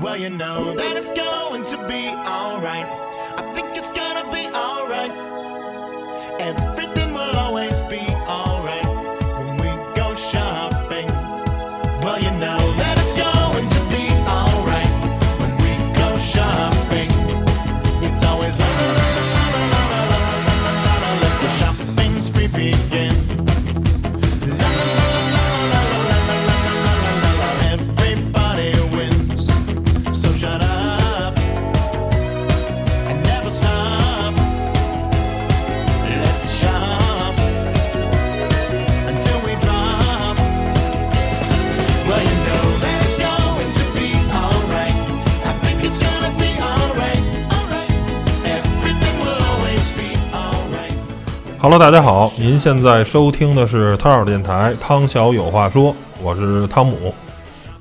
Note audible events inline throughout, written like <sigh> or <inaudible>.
Well, you know that it's going to be alright. I think it's gonna be alright. Everything Hello，大家好，您现在收听的是汤小电台，汤小有话说，我是汤姆。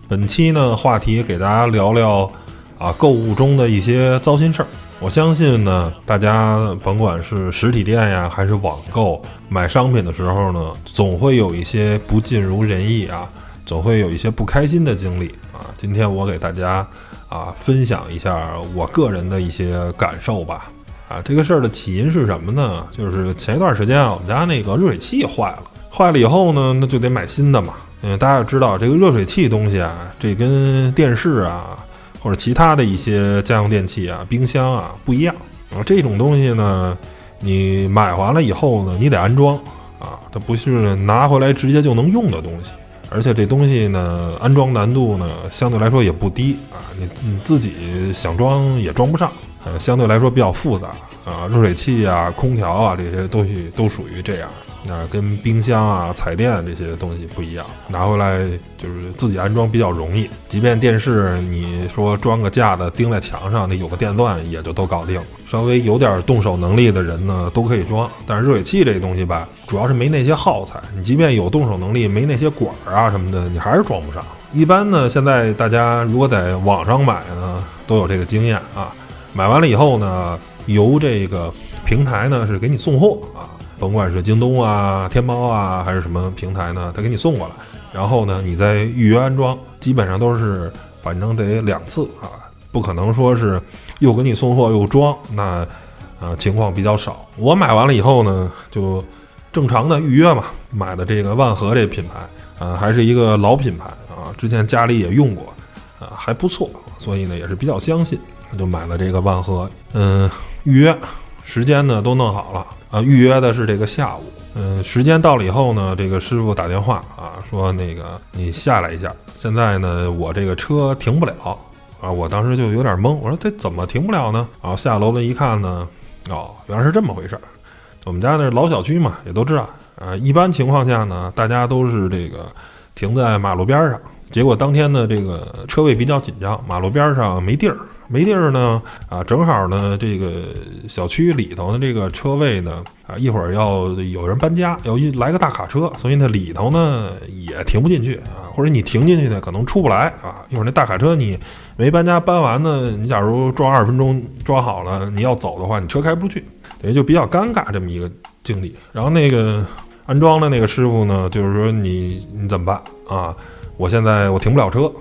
本期呢，话题给大家聊聊啊购物中的一些糟心事儿。我相信呢，大家甭管是实体店呀，还是网购买商品的时候呢，总会有一些不尽如人意啊，总会有一些不开心的经历啊。今天我给大家啊分享一下我个人的一些感受吧。啊，这个事儿的起因是什么呢？就是前一段时间啊，我们家那个热水器坏了，坏了以后呢，那就得买新的嘛。嗯，大家要知道这个热水器东西啊，这跟电视啊或者其他的一些家用电器啊、冰箱啊不一样。啊，这种东西呢，你买完了以后呢，你得安装啊，它不是拿回来直接就能用的东西。而且这东西呢，安装难度呢相对来说也不低啊，你你自己想装也装不上。呃，相对来说比较复杂啊，热水器啊、空调啊这些东西都属于这样。那跟冰箱啊、彩电这些东西不一样，拿回来就是自己安装比较容易。即便电视你说装个架子钉在墙上，那有个电钻也就都搞定了。稍微有点动手能力的人呢，都可以装。但是热水器这东西吧，主要是没那些耗材。你即便有动手能力，没那些管儿啊什么的，你还是装不上。一般呢，现在大家如果在网上买呢，都有这个经验啊。买完了以后呢，由这个平台呢是给你送货啊，甭管是京东啊、天猫啊，还是什么平台呢，他给你送过来，然后呢，你再预约安装，基本上都是反正得两次啊，不可能说是又给你送货又装，那呃情况比较少。我买完了以后呢，就正常的预约嘛，买的这个万和这品牌啊，还是一个老品牌啊，之前家里也用过啊，还不错，所以呢也是比较相信。就买了这个万和，嗯，预约时间呢都弄好了啊，预约的是这个下午，嗯，时间到了以后呢，这个师傅打电话啊，说那个你下来一下，现在呢我这个车停不了啊，我当时就有点懵，我说这怎么停不了呢？然后下楼了一看呢，哦，原来是这么回事儿。我们家那老小区嘛，也都知道啊，一般情况下呢，大家都是这个停在马路边上。结果当天呢，这个车位比较紧张，马路边上没地儿，没地儿呢，啊，正好呢，这个小区里头的这个车位呢，啊，一会儿要有人搬家，要一来个大卡车，所以呢，里头呢也停不进去啊，或者你停进去呢，可能出不来啊，一会儿那大卡车你没搬家，搬完呢，你假如装二十分钟装好了，你要走的话，你车开不出去，等于就比较尴尬这么一个境地。然后那个安装的那个师傅呢，就是说你你怎么办啊？我现在我停不了车，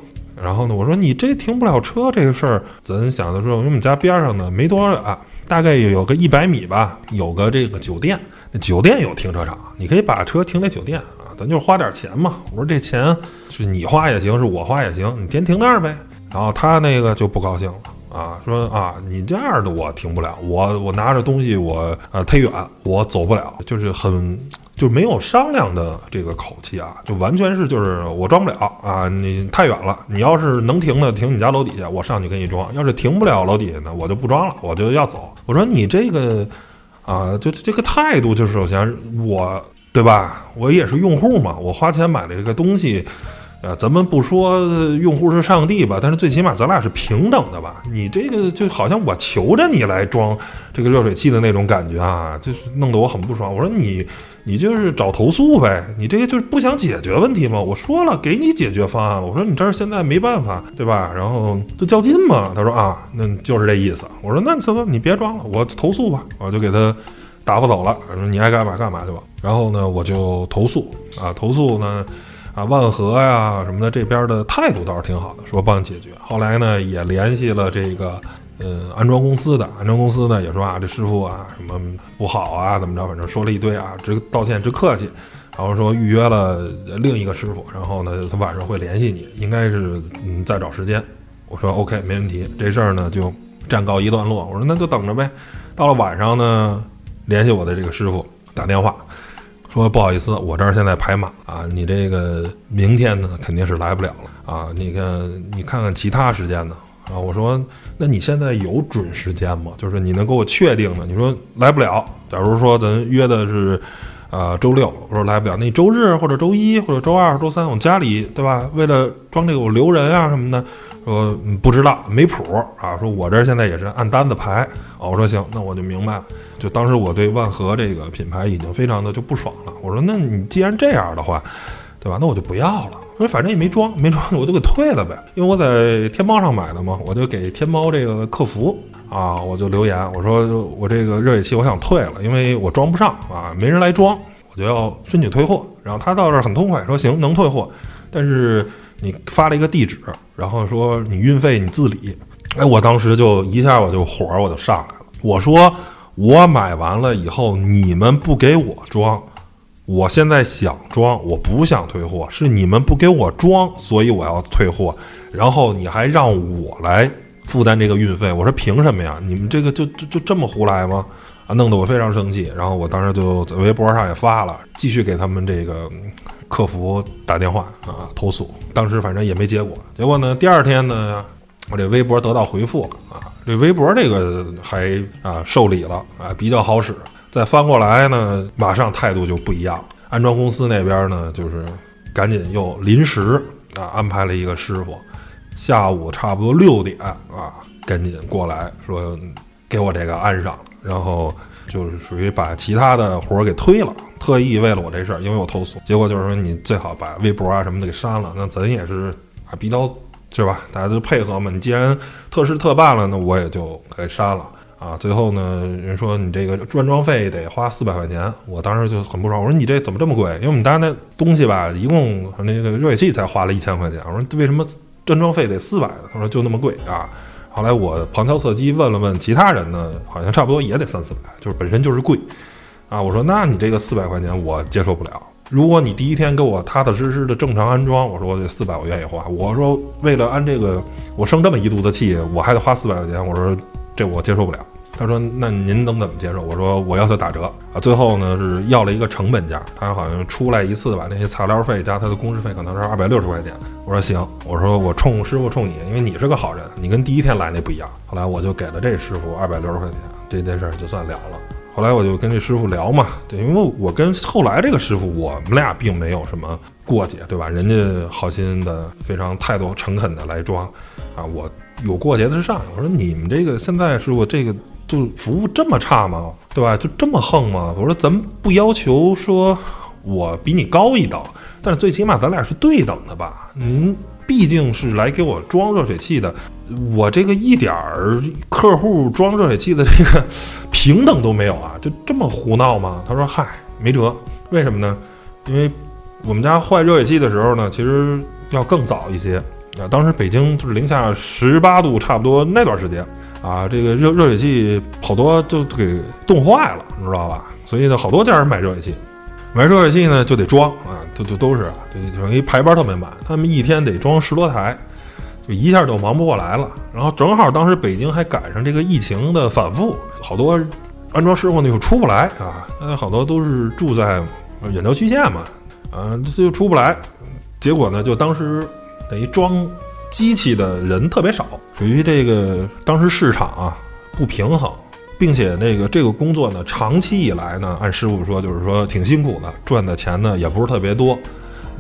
然后呢，我说你这停不了车这个事儿，咱想的时候，因为我们家边上呢没多远，大概有个一百米吧，有个这个酒店，那酒店有停车场，你可以把车停在酒店啊，咱就花点钱嘛。我说这钱是你花也行，是我花也行，你先停那儿呗。然后他那个就不高兴了啊，说啊你这样的我停不了，我我拿着东西我呃忒远，我走不了，就是很。就没有商量的这个口气啊，就完全是就是我装不了啊，你太远了。你要是能停的，停你家楼底下，我上去给你装；要是停不了楼底下呢，我就不装了，我就要走。我说你这个啊，就这个态度，就是首先我对吧？我也是用户嘛，我花钱买了这个东西，呃，咱们不说用户是上帝吧，但是最起码咱俩是平等的吧？你这个就好像我求着你来装这个热水器的那种感觉啊，就是弄得我很不爽。我说你。你就是找投诉呗，你这个就是不想解决问题吗？我说了，给你解决方案了。我说你这儿现在没办法，对吧？然后就较劲嘛。他说啊，那就是这意思。我说那行了，你别装了，我投诉吧。我就给他打发走了。说你爱干嘛干嘛去吧。然后呢，我就投诉啊，投诉呢，啊，万和呀什么的这边的态度倒是挺好的，说帮你解决。后来呢，也联系了这个呃安装公司的，安装公司呢也说啊，这师傅啊什么不好啊，怎么着，反正说了一堆啊，直道歉直客气，然后说预约了另一个师傅，然后呢他晚上会联系你，应该是嗯再找时间。我说 OK 没问题，这事儿呢就暂告一段落。我说那就等着呗。到了晚上呢，联系我的这个师傅打电话。说不好意思，我这儿现在排满啊，你这个明天呢肯定是来不了了啊。你看，你看看其他时间呢啊。我说，那你现在有准时间吗？就是你能给我确定的？你说来不了。假如说咱约的是，呃，周六，我说来不了，那你周日或者周一或者周二、周三，我家里对吧？为了装这个我留人啊什么的，说不知道没谱啊。说我这现在也是按单子排。哦，我说行，那我就明白了。就当时我对万和这个品牌已经非常的就不爽了。我说，那你既然这样的话，对吧？那我就不要了。我说反正也没装，没装我就给退了呗。因为我在天猫上买的嘛，我就给天猫这个客服啊，我就留言，我说我这个热水器我想退了，因为我装不上啊，没人来装，我就要申请退货。然后他到这儿很痛快，说行，能退货，但是你发了一个地址，然后说你运费你自理。哎，我当时就一下我就火我就上来了，我说。我买完了以后，你们不给我装，我现在想装，我不想退货，是你们不给我装，所以我要退货。然后你还让我来负担这个运费，我说凭什么呀？你们这个就就就这么胡来吗？啊，弄得我非常生气。然后我当时就在微博上也发了，继续给他们这个客服打电话啊投诉。当时反正也没结果。结果呢，第二天呢，我这微博得到回复啊。这微博这个还啊受理了啊，比较好使。再翻过来呢，马上态度就不一样。安装公司那边呢，就是赶紧又临时啊安排了一个师傅，下午差不多六点啊，赶紧过来说给我这个安上，然后就是属于把其他的活儿给推了，特意为了我这事儿，因为我投诉。结果就是说你最好把微博啊什么的给删了，那咱也是啊比较。是吧？大家都配合嘛。你既然特事特办了，那我也就给删了啊。最后呢，人说你这个转装费得花四百块钱，我当时就很不爽。我说你这怎么这么贵？因为我们家那东西吧，一共那个热水器才花了一千块钱。我说为什么转装费得四百？他说就那么贵啊。后来我旁敲侧击问了问其他人呢，好像差不多也得三四百，就是本身就是贵啊。我说那你这个四百块钱我接受不了。如果你第一天给我踏踏实实的正常安装，我说我这四百我愿意花。我说为了安这个，我生这么一肚子气，我还得花四百块钱，我说这我接受不了。他说那您能怎么接受？我说我要求打折啊。最后呢是要了一个成本价，他好像出来一次吧，那些材料费加他的工时费可能是二百六十块钱。我说行，我说我冲师傅冲你，因为你是个好人，你跟第一天来那不一样。后来我就给了这师傅二百六十块钱，这件事就算了了。后来我就跟这师傅聊嘛，对，因为我跟后来这个师傅，我们俩并没有什么过节，对吧？人家好心的，非常态度诚恳的来装，啊，我有过节的是上。我说你们这个现在师傅这个就服务这么差吗？对吧？就这么横吗？我说咱们不要求说我比你高一等，但是最起码咱俩是对等的吧？您毕竟是来给我装热水器的。我这个一点儿客户装热水器的这个 <laughs> 平等都没有啊，就这么胡闹吗？他说：“嗨，没辙，为什么呢？因为我们家坏热水器的时候呢，其实要更早一些啊。当时北京就是零下十八度，差不多那段时间啊，这个热热水器好多就给冻坏了，你知道吧？所以呢，好多家人买热水器，买热水器呢就得装啊，就就都是就等于排班特别满，他们一天得装十多台。”就一下就忙不过来了，然后正好当时北京还赶上这个疫情的反复，好多安装师傅呢又出不来啊，呃，好多都是住在远郊区县嘛，啊，这就出不来，结果呢，就当时等于装机器的人特别少，属于这个当时市场啊不平衡，并且那个这个工作呢，长期以来呢，按师傅说就是说挺辛苦的，赚的钱呢也不是特别多。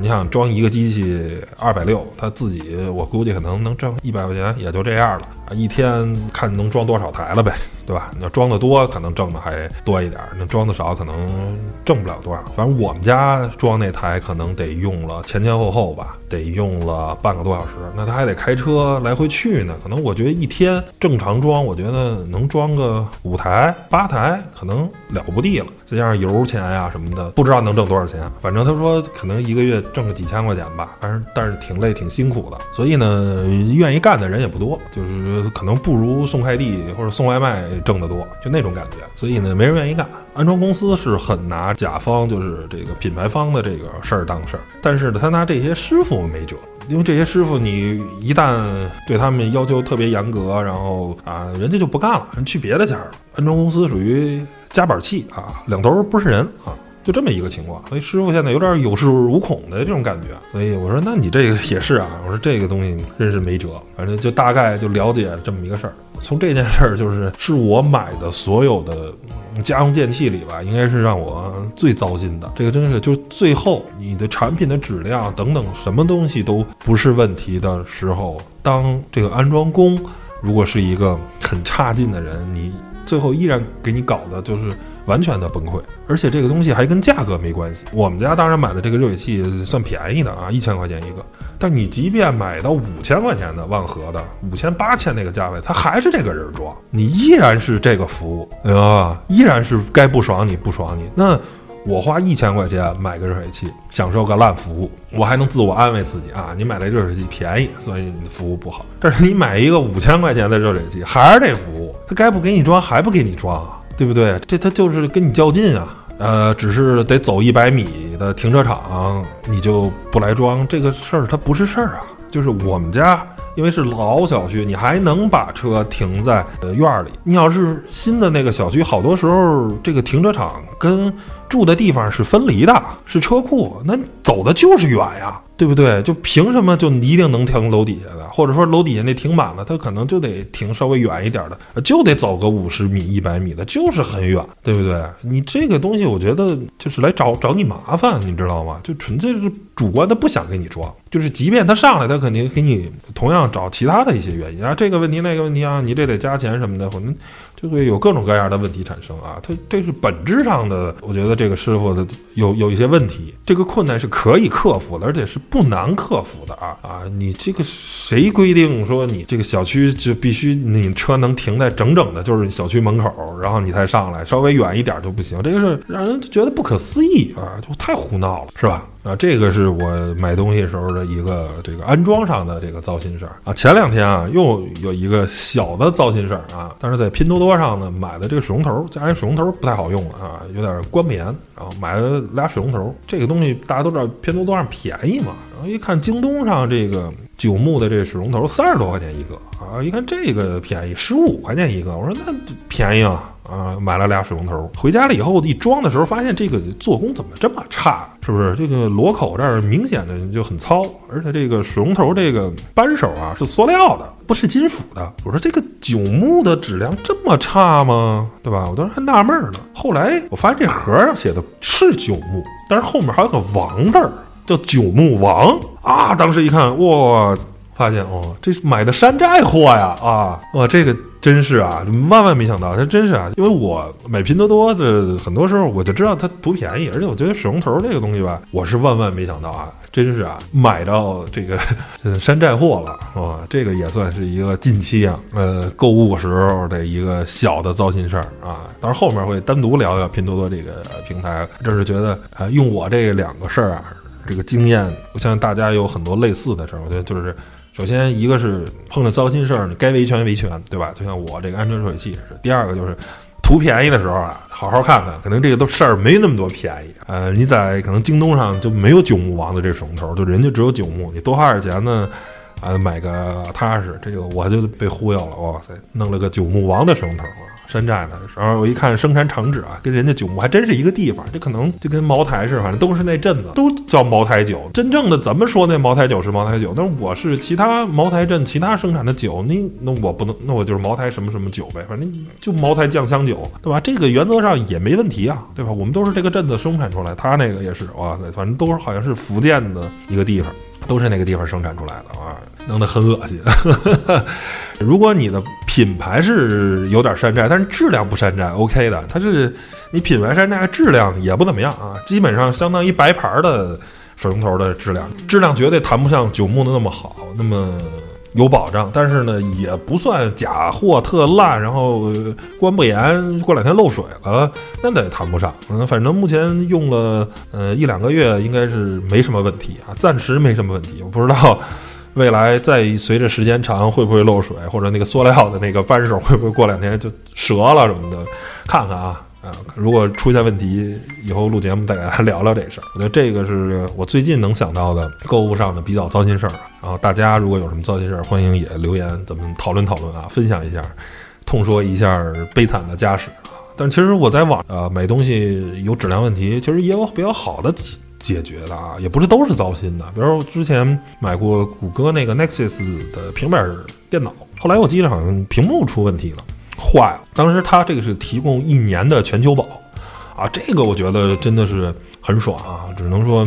你想装一个机器二百六，他自己我估计可能能挣一百块钱，也就这样了！一天看能装多少台了呗，对吧？你要装的多，可能挣的还多一点；那装的少，可能挣不了多少。反正我们家装那台可能得用了前前后后吧，得用了半个多小时，那他还得开车来回去呢。可能我觉得一天正常装，我觉得能装个五台八台，可能了不地了。再加上油钱呀什么的，不知道能挣多少钱。反正他说可能一个月挣个几千块钱吧，反正但是挺累挺辛苦的。所以呢，愿意干的人也不多，就是可能不如送快递或者送外卖挣得多，就那种感觉。所以呢，没人愿意干。安装公司是很拿甲方，就是这个品牌方的这个事儿当事儿，但是呢，他拿这些师傅没辙，因为这些师傅你一旦对他们要求特别严格，然后啊，人家就不干了，人去别的家了。安装公司属于夹板器啊，两头不是人啊。就这么一个情况，所以师傅现在有点有恃无恐的这种感觉。所以我说，那你这个也是啊。我说这个东西真是没辙，反正就大概就了解这么一个事儿。从这件事儿，就是是我买的所有的家用电器里吧，应该是让我最糟心的。这个真是，就最后你的产品的质量等等什么东西都不是问题的时候，当这个安装工如果是一个很差劲的人，你最后依然给你搞的就是。完全的崩溃，而且这个东西还跟价格没关系。我们家当然买的这个热水器算便宜的啊，一千块钱一个。但你即便买到五千块钱的万和的，五千八千那个价位，它还是这个人装，你依然是这个服务，对吧？依然是该不爽你不爽你。那我花一千块钱买个热水器，享受个烂服务，我还能自我安慰自己啊，你买的热水器便宜，所以你的服务不好。但是你买一个五千块钱的热水器，还是这服务，他该不给你装还不给你装？对不对？这他就是跟你较劲啊！呃，只是得走一百米的停车场，你就不来装这个事儿，它不是事儿啊。就是我们家，因为是老小区，你还能把车停在呃院儿里。你要是新的那个小区，好多时候这个停车场跟住的地方是分离的，是车库，那走的就是远呀。对不对？就凭什么就一定能停楼底下的，或者说楼底下那停满了，他可能就得停稍微远一点的，就得走个五十米、一百米的，就是很远，对不对？你这个东西，我觉得就是来找找你麻烦，你知道吗？就纯粹是主观的不想给你装，就是即便他上来，他肯定给你同样找其他的一些原因啊，这个问题那个问题啊，你这得加钱什么的，可能就会有各种各样的问题产生啊。他这是本质上的，我觉得这个师傅的有有一些问题，这个困难是可以克服的，而且是。不难克服的啊啊！你这个谁规定说你这个小区就必须你车能停在整整的，就是小区门口，然后你才上来，稍微远一点就不行？这个是让人觉得不可思议啊，就太胡闹了，是吧？啊，这个是我买东西时候的一个这个安装上的这个糟心事儿啊。前两天啊，又有一个小的糟心事儿啊，但是在拼多多上呢买的这个水龙头，家里水龙头不太好用啊，有点关不严，然后买了俩水龙头。这个东西大家都知道，拼多多上便宜嘛。然后一看京东上这个九牧的这水龙头三十多块钱一个啊，一看这个便宜十五块钱一个，我说那便宜啊。啊，买了俩水龙头，回家了以后一装的时候，发现这个做工怎么这么差？是不是这个螺口这儿明显的就很糙？而且这个水龙头这个扳手啊是塑料的，不是金属的。我说这个九牧的质量这么差吗？对吧？我当时还纳闷呢。后来我发现这盒上写的是九牧，但是后面还有个王字儿，叫九牧王啊。当时一看，哇，发现哦，这是买的山寨货呀！啊，哇，这个。真是啊，万万没想到，他真是啊，因为我买拼多多的很多时候我就知道它图便宜，而且我觉得水龙头这个东西吧，我是万万没想到啊，真是啊，买到这个山寨货了，啊？这个也算是一个近期啊，呃，购物时候的一个小的糟心事儿啊。当然后面会单独聊聊拼多多这个平台，这是觉得啊，用我这两个事儿啊，这个经验，我相信大家有很多类似的事儿，我觉得就是。首先，一个是碰着糟心事儿，你该维权维权，对吧？就像我这个安全热水器是。第二个就是图便宜的时候啊，好好看看，可能这个都事儿没那么多便宜。呃，你在可能京东上就没有九牧王的这水龙头，就人家只有九牧，你多花点钱呢，啊，买个踏实。这个我就被忽悠了，哇塞，弄了个九牧王的水龙头。山寨的，然后我一看生产厂址啊，跟人家九牧还真是一个地方，这可能就跟茅台似的，反正都是那镇子，都叫茅台酒。真正的怎么说那茅台酒是茅台酒，但是我是其他茅台镇其他生产的酒，那那我不能，那我就是茅台什么什么酒呗，反正就茅台酱香酒，对吧？这个原则上也没问题啊，对吧？我们都是这个镇子生产出来，他那个也是哇塞，反正都是好像是福建的一个地方，都是那个地方生产出来的啊，弄得很恶心。<laughs> 如果你的品牌是有点山寨，但是质量不山寨，OK 的。它是你品牌山寨，质量也不怎么样啊，基本上相当于白牌的水龙头的质量，质量绝对谈不上九牧的那么好，那么有保障，但是呢，也不算假货特烂，然后关不严，过两天漏水了，那得谈不上。嗯，反正目前用了呃一两个月，应该是没什么问题啊，暂时没什么问题。我不知道未来再随着时间长会不会漏水，或者那个塑料的那个扳手会不会过两天就折了什么的，看看啊。啊，如果出现问题，以后录节目再给大家聊聊这事儿。我觉得这个是我最近能想到的购物上的比较糟心事儿。然后大家如果有什么糟心事儿，欢迎也留言，咱们讨论讨论啊，分享一下，痛说一下悲惨的家史啊。但其实我在网呃买东西有质量问题，其实也有比较好的解决的啊，也不是都是糟心的。比如之前买过谷歌那个 Nexus 的平板电脑，后来我记得好像屏幕出问题了。坏了，当时他这个是提供一年的全球保，啊，这个我觉得真的是很爽啊，只能说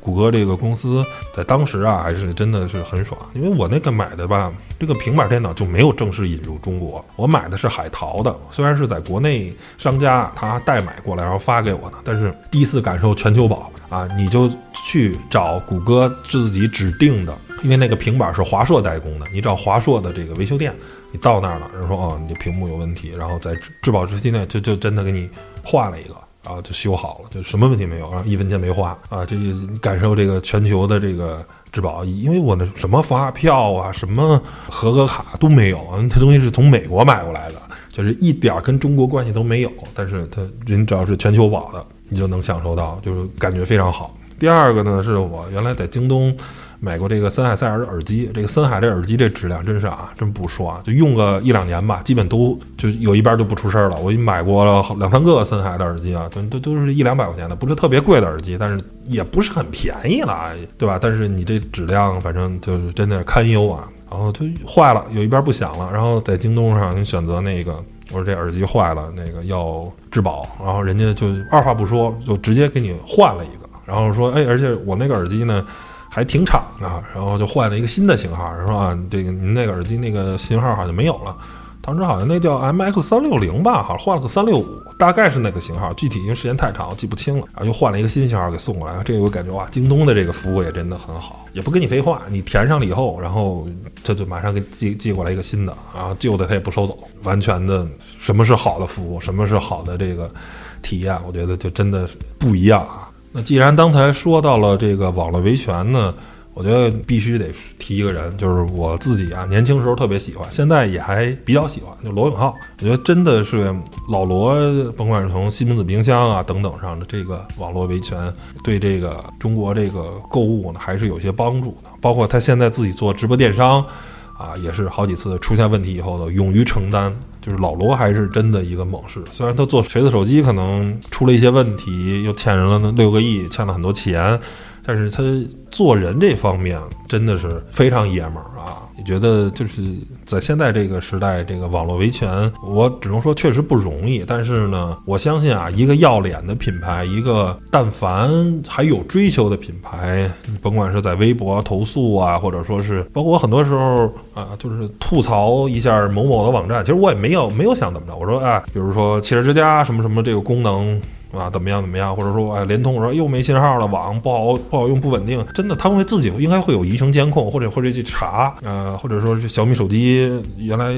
谷歌这个公司在当时啊还是真的是很爽，因为我那个买的吧，这个平板电脑就没有正式引入中国，我买的是海淘的，虽然是在国内商家他代买过来然后发给我的，但是第一次感受全球保啊，你就去找谷歌自己指定的，因为那个平板是华硕代工的，你找华硕的这个维修店。你到那儿了，人说哦，你这屏幕有问题，然后在质保时期内就就真的给你换了一个，然后就修好了，就什么问题没有，然后一分钱没花啊，这个感受这个全球的这个质保，因为我那什么发票啊，什么合格卡都没有，这东西是从美国买过来的，就是一点跟中国关系都没有，但是它人只要是全球保的，你就能享受到，就是感觉非常好。第二个呢，是我原来在京东。买过这个森海塞尔的耳机，这个森海这耳机这质量真是啊，真不说啊，就用个一两年吧，基本都就有一边就不出事儿了。我买过了两三个森海的耳机啊，都都都是一两百块钱的，不是特别贵的耳机，但是也不是很便宜了，对吧？但是你这质量反正就是真的堪忧啊。然后就坏了，有一边不响了，然后在京东上你选择那个，我说这耳机坏了，那个要质保，然后人家就二话不说就直接给你换了一个，然后说哎，而且我那个耳机呢。还挺长啊，然后就换了一个新的型号，是吧？这个您那个耳机那个型号好像没有了，当时好像那叫 MX 三六零吧，好像换了个三六五，大概是那个型号，具体因为时间太长记不清了，然后又换了一个新型号给送过来，这个我感觉哇，京东的这个服务也真的很好，也不跟你废话，你填上了以后，然后这就马上给寄寄过来一个新的，然后旧的他也不收走，完全的什么是好的服务，什么是好的这个体验，我觉得就真的是不一样啊。那既然刚才说到了这个网络维权呢，我觉得必须得提一个人，就是我自己啊，年轻时候特别喜欢，现在也还比较喜欢，就罗永浩。我觉得真的是老罗，甭管是从西门子冰箱啊等等上的这个网络维权，对这个中国这个购物呢，还是有些帮助的。包括他现在自己做直播电商。啊，也是好几次出现问题以后的勇于承担，就是老罗还是真的一个猛士。虽然他做锤子手机可能出了一些问题，又欠人了六个亿，欠了很多钱，但是他做人这方面真的是非常爷们儿啊。也觉得就是在现在这个时代，这个网络维权，我只能说确实不容易。但是呢，我相信啊，一个要脸的品牌，一个但凡还有追求的品牌，甭管是在微博投诉啊，或者说是包括我很多时候啊，就是吐槽一下某某的网站，其实我也没有没有想怎么着。我说啊，比如说汽车之家什么什么这个功能。啊，怎么样怎么样？或者说，哎，联通我说又没信号了，网不好不好用，不稳定。真的，他们会自己应该会有移情监控，或者或者去查，呃，或者说是小米手机原来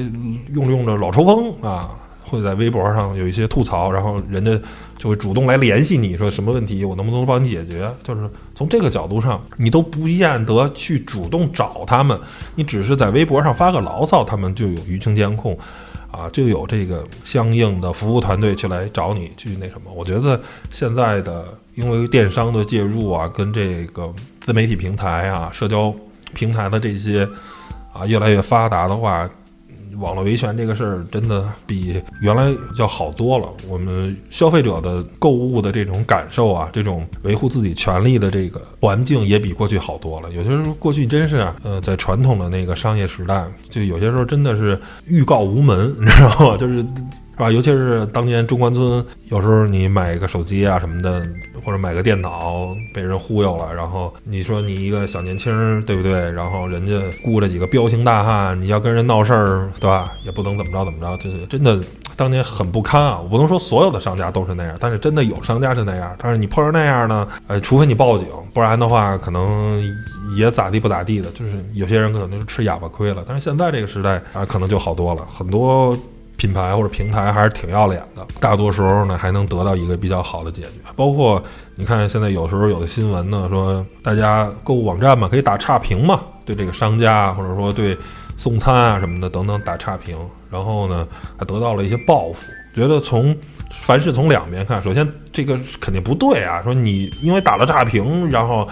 用着用着老抽风啊，会在微博上有一些吐槽，然后人家就会主动来联系你说什么问题，我能不能帮你解决？就是从这个角度上，你都不见得去主动找他们，你只是在微博上发个牢骚，他们就有舆情监控。啊，就有这个相应的服务团队去来找你去那什么。我觉得现在的因为电商的介入啊，跟这个自媒体平台啊、社交平台的这些啊越来越发达的话。网络维权这个事儿真的比原来要好多了。我们消费者的购物的这种感受啊，这种维护自己权利的这个环境也比过去好多了。有些时候过去真是啊，呃，在传统的那个商业时代，就有些时候真的是欲告无门，<laughs> 你知道吗？就是。是吧？尤其是当年中关村，有时候你买个手机啊什么的，或者买个电脑被人忽悠了，然后你说你一个小年轻，对不对？然后人家雇了几个彪形大汉，你要跟人闹事儿，对吧？也不能怎么着怎么着，就是真的当年很不堪啊。我不能说所有的商家都是那样，但是真的有商家是那样。但是你碰上那样呢，呃，除非你报警，不然的话可能也咋地不咋地的。就是有些人可能是吃哑巴亏了。但是现在这个时代啊，可能就好多了，很多。品牌或者平台还是挺要脸的，大多时候呢还能得到一个比较好的解决。包括你看现在有时候有的新闻呢说，大家购物网站嘛可以打差评嘛，对这个商家或者说对送餐啊什么的等等打差评，然后呢还得到了一些报复。觉得从凡事从两边看，首先这个肯定不对啊，说你因为打了差评，然后。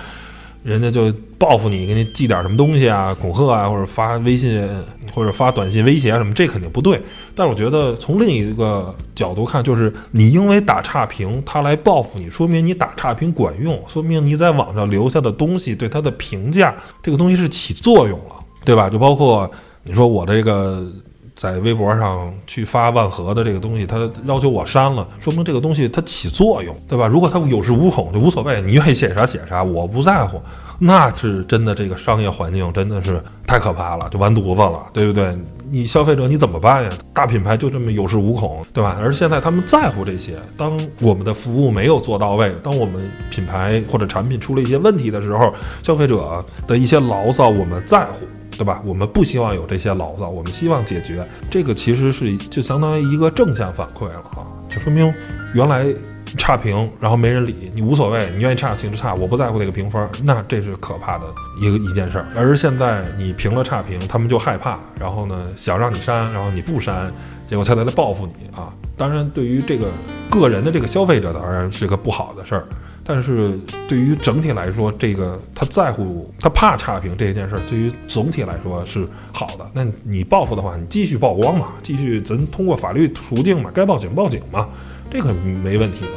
人家就报复你，给你寄点什么东西啊，恐吓啊，或者发微信或者发短信威胁啊什么，这肯定不对。但是我觉得从另一个角度看，就是你因为打差评，他来报复你，说明你打差评管用，说明你在网上留下的东西对他的评价，这个东西是起作用了，对吧？就包括你说我这个。在微博上去发万和的这个东西，他要求我删了，说明这个东西它起作用，对吧？如果他有恃无恐就无所谓，你愿意写啥写啥，我不在乎，那是真的这个商业环境真的是太可怕了，就完犊子了，对不对？你消费者你怎么办呀？大品牌就这么有恃无恐，对吧？而现在他们在乎这些，当我们的服务没有做到位，当我们品牌或者产品出了一些问题的时候，消费者的一些牢骚我们在乎。对吧？我们不希望有这些牢骚，我们希望解决这个，其实是就相当于一个正向反馈了啊，就说明原来差评，然后没人理你无所谓，你愿意差评就差，我不在乎那个评分，那这是可怕的一个一件事儿。而现在你评了差评，他们就害怕，然后呢想让你删，然后你不删，结果他再来报复你啊。当然，对于这个个人的这个消费者，当然是个不好的事儿。但是对于整体来说，这个他在乎他怕差评这件事儿，对于总体来说是好的。那你报复的话，你继续曝光嘛，继续咱通过法律途径嘛，该报警报警嘛，这个没问题的。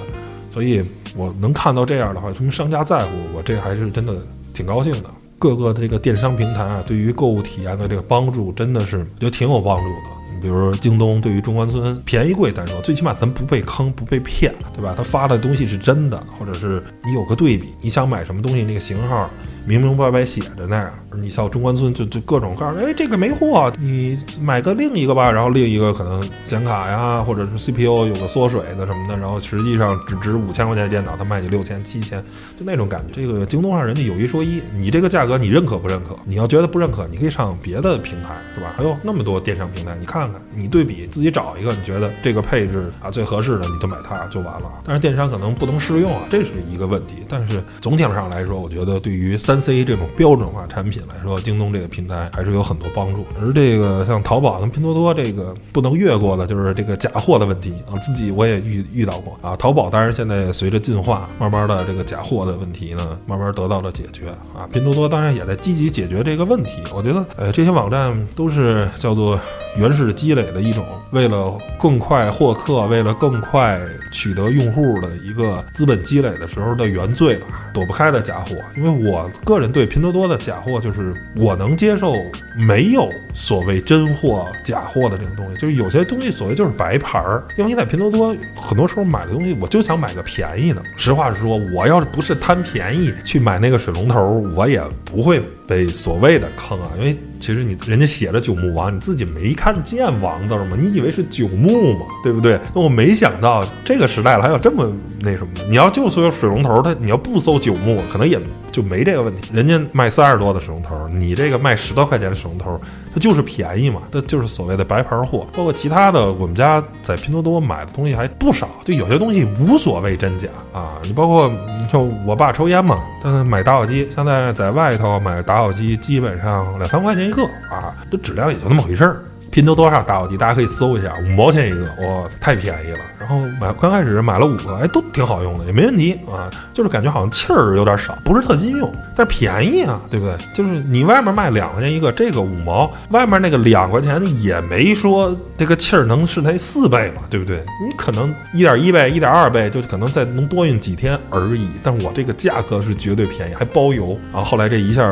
所以我能看到这样的话，说明商家在乎我，这还是真的挺高兴的。各个的这个电商平台啊，对于购物体验的这个帮助，真的是觉得挺有帮助的。你比如说京东对于中关村便宜贵单说，最起码咱不被坑不被骗，对吧？他发的东西是真的，或者是你有个对比，你想买什么东西那个型号明明白白写着那样。你像中关村就就各种告诉，哎，这个没货，你买个另一个吧。然后另一个可能显卡呀，或者是 CPU 有个缩水的什么的，然后实际上只值五千块钱的电脑，他卖你六千七千，就那种感觉。这个京东上人家有一说一，你这个价格你认可不认可？你要觉得不认可，你可以上别的平台，是吧？还有那么多电商平台，你看看，你对比自己找一个，你觉得这个配置啊最合适的，你就买它就完了。但是电商可能不能适用啊，这是一个问题。但是总体上来说，我觉得对于三 C 这种标准化产品来说，京东这个平台还是有很多帮助。而这个像淘宝跟拼多多这个不能越过的，就是这个假货的问题啊。自己我也遇遇到过啊。淘宝当然现在随着进化，慢慢的这个假货的问题呢，慢慢得到了解决啊。拼多多当然也在积极解决这个问题。我觉得，呃，这些网站都是叫做原始积累的一种，为了更快获客，为了更快取得用户的一个资本积累的时候的原罪吧。躲不开的假货，因为我个人对拼多多的假货，就是我能接受没有所谓真货假货的这种东西，就是有些东西所谓就是白牌儿。因为你在拼多多很多时候买的东西，我就想买个便宜的。实话实说，我要是不是贪便宜去买那个水龙头，我也不会被所谓的坑啊。因为其实你人家写着九牧王，你自己没看见王字吗？你以为是九牧嘛？对不对？那我没想到这个时代了还有这么那什么。你要就搜水龙头，它你要不搜九牧，可能也就没这个问题。人家卖三十多的水龙头，你这个卖十多块钱的水龙头，它就是便宜嘛，它就是所谓的白牌货。包括其他的，我们家在拼多多买的东西还不少，就有些东西无所谓真假啊。你包括你像我爸抽烟嘛，他买打火机，现在在外头买打火机，基本上两三块钱一个啊，这质量也就那么回事儿。拼多多上打火机，大家可以搜一下，五毛钱一个，哇，太便宜了。然后买刚开始买了五个，哎，都挺好用的，也没问题啊。就是感觉好像气儿有点少，不是特经用，但是便宜啊，对不对？就是你外面卖两块钱一个，这个五毛，外面那个两块钱的也没说这个气儿能是那四倍嘛，对不对？你可能一点一倍、一点二倍，就可能再能多用几天而已。但我这个价格是绝对便宜，还包邮。啊后来这一下，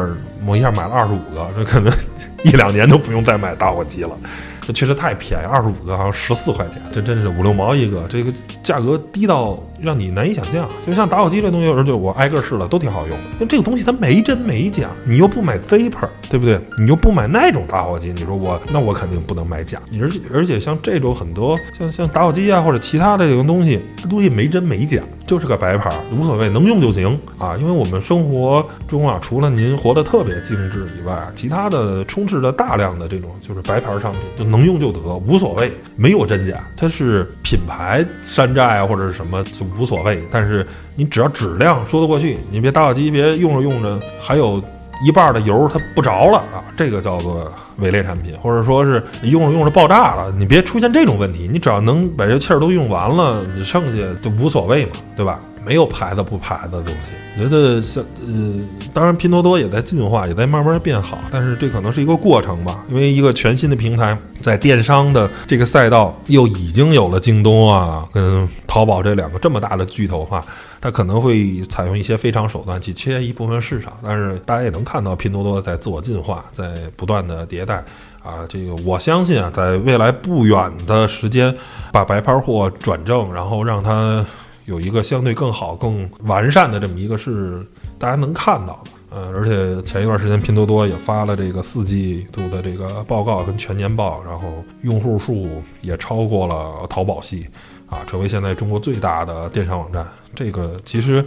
我一下买了二十五个，这可能。<laughs> 一两年都不用再买打火机了，这确实太便宜，二十五个好像十四块钱，这真是五六毛一个，这个价格低到让你难以想象。就像打火机这东西，有时候就我挨个试了，都挺好用的。那这个东西它没真没假，你又不买 Vapor，对不对？你又不买那种打火机，你说我那我肯定不能买假。你而且而且像这种很多像像打火机啊或者其他的这种东西，这东西没真没假，就是个白牌，无所谓，能用就行啊。因为我们生活中啊，除了您活得特别精致以外，其他的充斥着大量的这种就是白牌商品，就能用就得，无所谓，没有真假。它是品牌山寨啊或者是什么就无所谓，但是你只要质量说得过去，你别打火机别用着用着还有一半的油它不着了啊，这个叫做伪劣产品，或者说是你用着用着爆炸了，你别出现这种问题，你只要能把这气儿都用完了，你剩下就无所谓嘛，对吧？没有牌子不牌子的东西。我觉得像呃，当然拼多多也在进化，也在慢慢变好，但是这可能是一个过程吧。因为一个全新的平台，在电商的这个赛道又已经有了京东啊跟淘宝这两个这么大的巨头化，它可能会采用一些非常手段去切一部分市场。但是大家也能看到拼多多在自我进化，在不断的迭代啊。这个我相信啊，在未来不远的时间，把白牌货转正，然后让它。有一个相对更好、更完善的这么一个是大家能看到的，呃，而且前一段时间拼多多也发了这个四季度的这个报告跟全年报，然后用户数也超过了淘宝系，啊，成为现在中国最大的电商网站。这个其实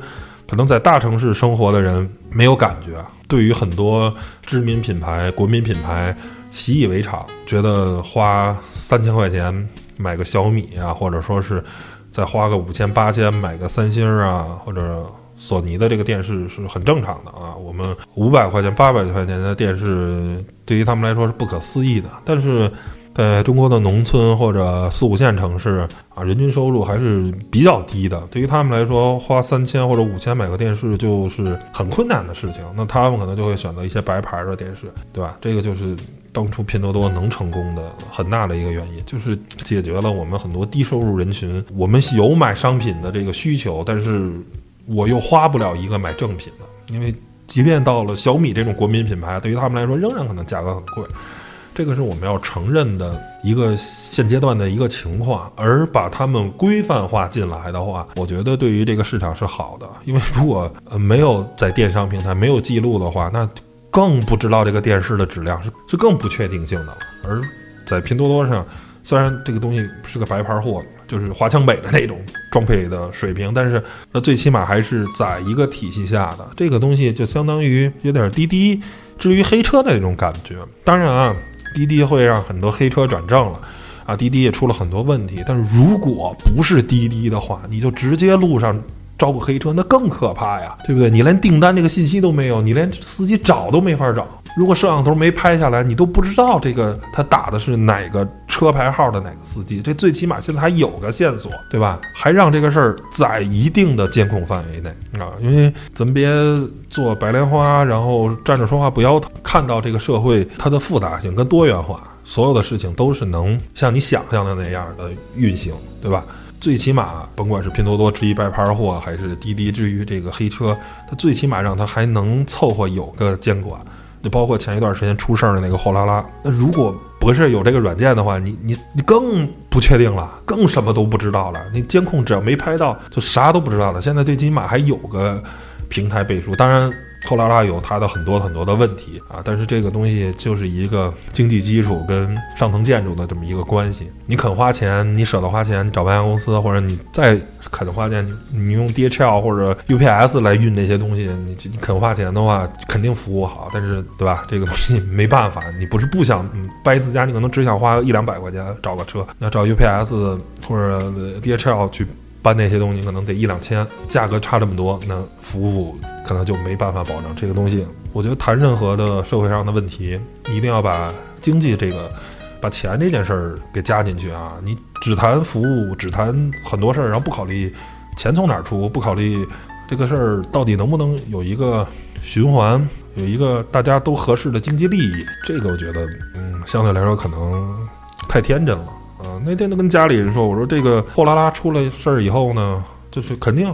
可能在大城市生活的人没有感觉，对于很多知名品牌、国民品牌习以为常，觉得花三千块钱买个小米啊，或者说是。再花个五千八千买个三星啊，或者索尼的这个电视是很正常的啊。我们五百块钱、八百块钱的电视对于他们来说是不可思议的。但是在中国的农村或者四五线城市啊，人均收入还是比较低的。对于他们来说，花三千或者五千买个电视就是很困难的事情。那他们可能就会选择一些白牌的电视，对吧？这个就是。当初拼多多能成功的很大的一个原因，就是解决了我们很多低收入人群，我们有买商品的这个需求，但是我又花不了一个买正品的，因为即便到了小米这种国民品牌，对于他们来说仍然可能价格很贵，这个是我们要承认的一个现阶段的一个情况。而把他们规范化进来的话，我觉得对于这个市场是好的，因为如果呃没有在电商平台没有记录的话，那。更不知道这个电视的质量是是更不确定性的了。而在拼多多上，虽然这个东西是个白牌货，就是华强北的那种装配的水平，但是那最起码还是在一个体系下的。这个东西就相当于有点滴滴至于黑车的那种感觉。当然啊，滴滴会让很多黑车转正了，啊，滴滴也出了很多问题。但是如果不是滴滴的话，你就直接路上。招个黑车那更可怕呀，对不对？你连订单那个信息都没有，你连司机找都没法找。如果摄像头没拍下来，你都不知道这个他打的是哪个车牌号的哪个司机。这最起码现在还有个线索，对吧？还让这个事儿在一定的监控范围内啊，因为咱别做白莲花，然后站着说话不腰疼。看到这个社会它的复杂性跟多元化，所有的事情都是能像你想象的那样的运行，对吧？最起码，甭管是拼多多至于白牌货，还是滴滴至于这个黑车，它最起码让它还能凑合有个监管。就包括前一段时间出事儿的那个货拉拉，那如果不是有这个软件的话，你你你更不确定了，更什么都不知道了。你监控只要没拍到，就啥都不知道了。现在最起码还有个平台背书，当然。后拉拉有它的很多很多的问题啊，但是这个东西就是一个经济基础跟上层建筑的这么一个关系。你肯花钱，你舍得花钱，你找搬家公司，或者你再肯花钱，你你用 DHL 或者 UPS 来运那些东西，你你肯花钱的话，肯定服务好。但是对吧？这个东西没办法，你不是不想搬自家，你可能只想花一两百块钱找个车，那找 UPS 或者 DHL 去。搬那些东西可能得一两千，价格差这么多，那服务可能就没办法保证。这个东西，我觉得谈任何的社会上的问题，一定要把经济这个，把钱这件事儿给加进去啊！你只谈服务，只谈很多事儿，然后不考虑钱从哪儿出，不考虑这个事儿到底能不能有一个循环，有一个大家都合适的经济利益，这个我觉得，嗯，相对来说可能太天真了。啊，那天都跟家里人说，我说这个货拉拉出了事儿以后呢，就是肯定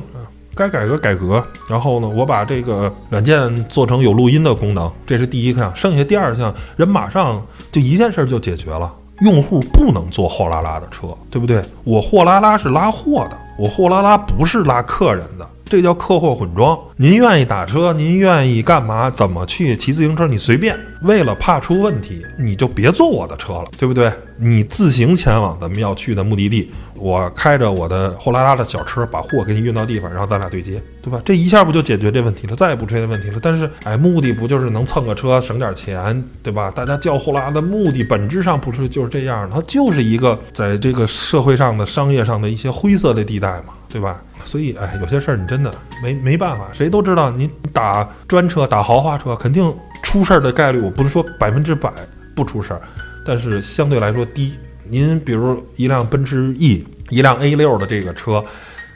该改革改革。然后呢，我把这个软件做成有录音的功能，这是第一项。剩下第二项，人马上就一件事就解决了。用户不能坐货拉拉的车，对不对？我货拉拉是拉货的，我货拉拉不是拉客人的。这叫客货混装。您愿意打车，您愿意干嘛？怎么去骑自行车？你随便。为了怕出问题，你就别坐我的车了，对不对？你自行前往咱们要去的目的地，我开着我的货拉拉的小车把货给你运到地方，然后咱俩对接，对吧？这一下不就解决这问题了？再也不出现问题了。但是，哎，目的不就是能蹭个车省点钱，对吧？大家叫货拉的目的本质上不是就是这样的，它就是一个在这个社会上的商业上的一些灰色的地带嘛，对吧？所以，哎，有些事儿你真的没没办法。谁都知道，你打专车、打豪华车，肯定出事儿的概率，我不是说百分之百不出事儿，但是相对来说低。您比如一辆奔驰 E，一辆 A 六的这个车，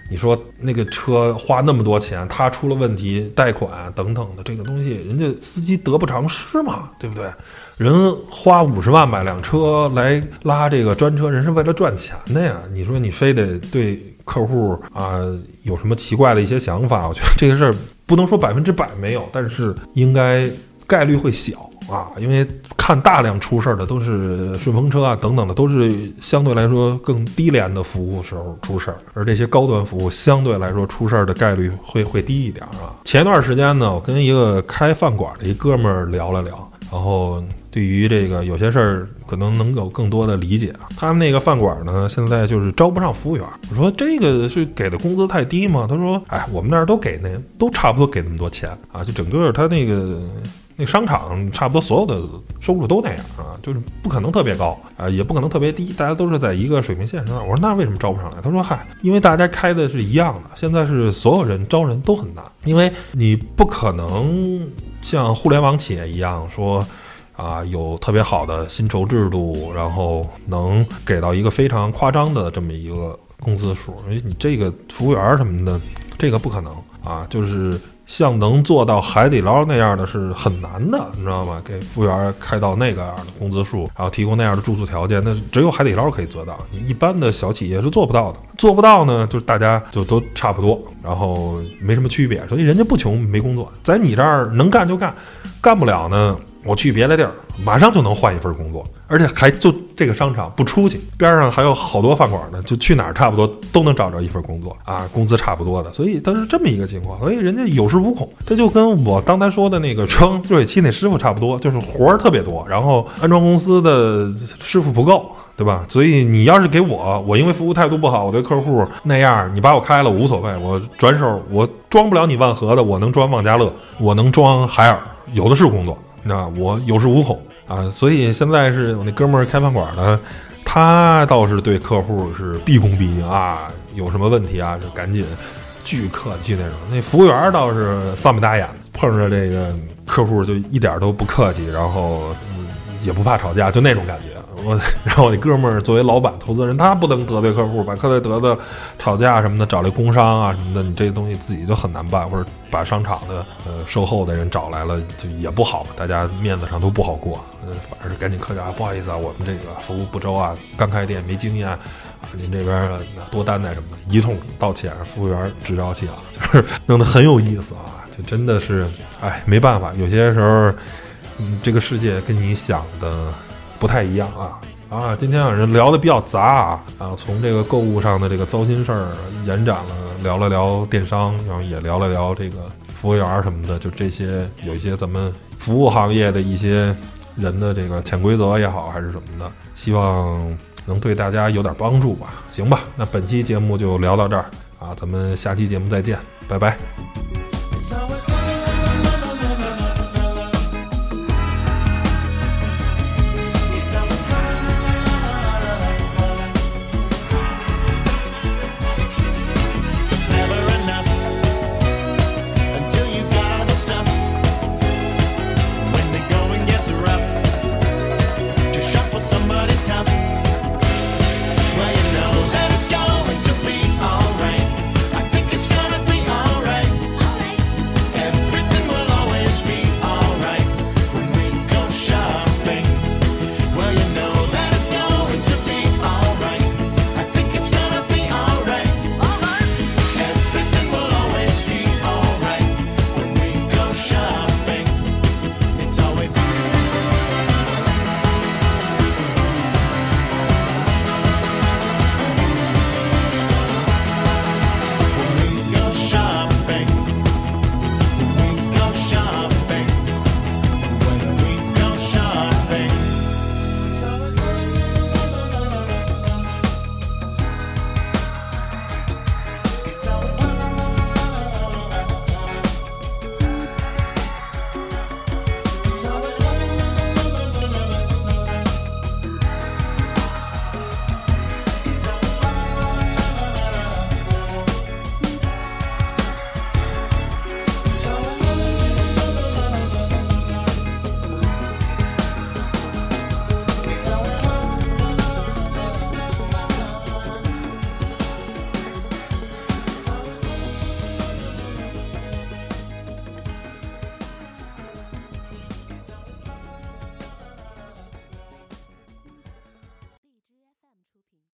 你说那个车花那么多钱，它出了问题，贷款等等的这个东西，人家司机得不偿失嘛，对不对？人花五十万买辆车来拉这个专车，人是为了赚钱的呀。你说你非得对客户啊有什么奇怪的一些想法？我觉得这个事儿不能说百分之百没有，但是应该概率会小啊。因为看大量出事儿的都是顺风车啊等等的，都是相对来说更低廉的服务时候出事儿，而这些高端服务相对来说出事儿的概率会会低一点啊。前段时间呢，我跟一个开饭馆的一哥们儿聊了聊，然后。对于这个有些事儿，可能能有更多的理解啊。他们那个饭馆呢，现在就是招不上服务员。我说这个是给的工资太低吗？他说，哎，我们那儿都给那都差不多给那么多钱啊。就整个他那个那商场差不多所有的收入都那样啊，就是不可能特别高啊，也不可能特别低，大家都是在一个水平线上。我说那为什么招不上来？他说，嗨，因为大家开的是一样的，现在是所有人招人都很难，因为你不可能像互联网企业一样说。啊，有特别好的薪酬制度，然后能给到一个非常夸张的这么一个工资数，因为你这个服务员什么的，这个不可能啊。就是像能做到海底捞那样的是很难的，你知道吗？给服务员开到那个样的工资数，然后提供那样的住宿条件，那只有海底捞可以做到，你一般的小企业是做不到的。做不到呢，就是大家就都差不多，然后没什么区别，所以人家不穷没工作，在你这儿能干就干，干不了呢。我去别的地儿，马上就能换一份工作，而且还就这个商场不出去，边上还有好多饭馆呢，就去哪儿差不多都能找着一份工作啊，工资差不多的，所以它是这么一个情况，所以人家有恃无恐，这就跟我刚才说的那个装热水器那师傅差不多，就是活儿特别多，然后安装公司的师傅不够，对吧？所以你要是给我，我因为服务态度不好，我对客户那样，你把我开了无所谓，我转手我装不了你万和的，我能装万家乐，我能装海尔，有的是工作。那我有恃无恐啊，所以现在是我那哥们儿开饭馆的，他倒是对客户是毕恭毕敬啊，有什么问题啊就赶紧巨客气那种。那服务员倒是丧眉打眼，碰着这个客户就一点都不客气，然后也不怕吵架，就那种感觉。我，然后我那哥们儿作为老板、投资人，他不能得罪客户，把客户得罪、吵架什么的，找这工商啊什么的，你这东西自己就很难办，或者把商场的呃售后的人找来了，就也不好，大家面子上都不好过。呃，反而是赶紧客气啊，不好意思啊，我们这个服务不周啊，刚开店没经验啊，您这边多担待什么的，一通道歉，服务员直招气啊，<laughs> 就是弄得很有意思啊，就真的是，哎，没办法，有些时候，嗯，这个世界跟你想的。不太一样啊啊！今天啊，人聊的比较杂啊啊，从这个购物上的这个糟心事儿延展了，聊了聊电商，然后也聊了聊这个服务员什么的，就这些有一些咱们服务行业的一些人的这个潜规则也好，还是什么的，希望能对大家有点帮助吧？行吧，那本期节目就聊到这儿啊，咱们下期节目再见，拜拜。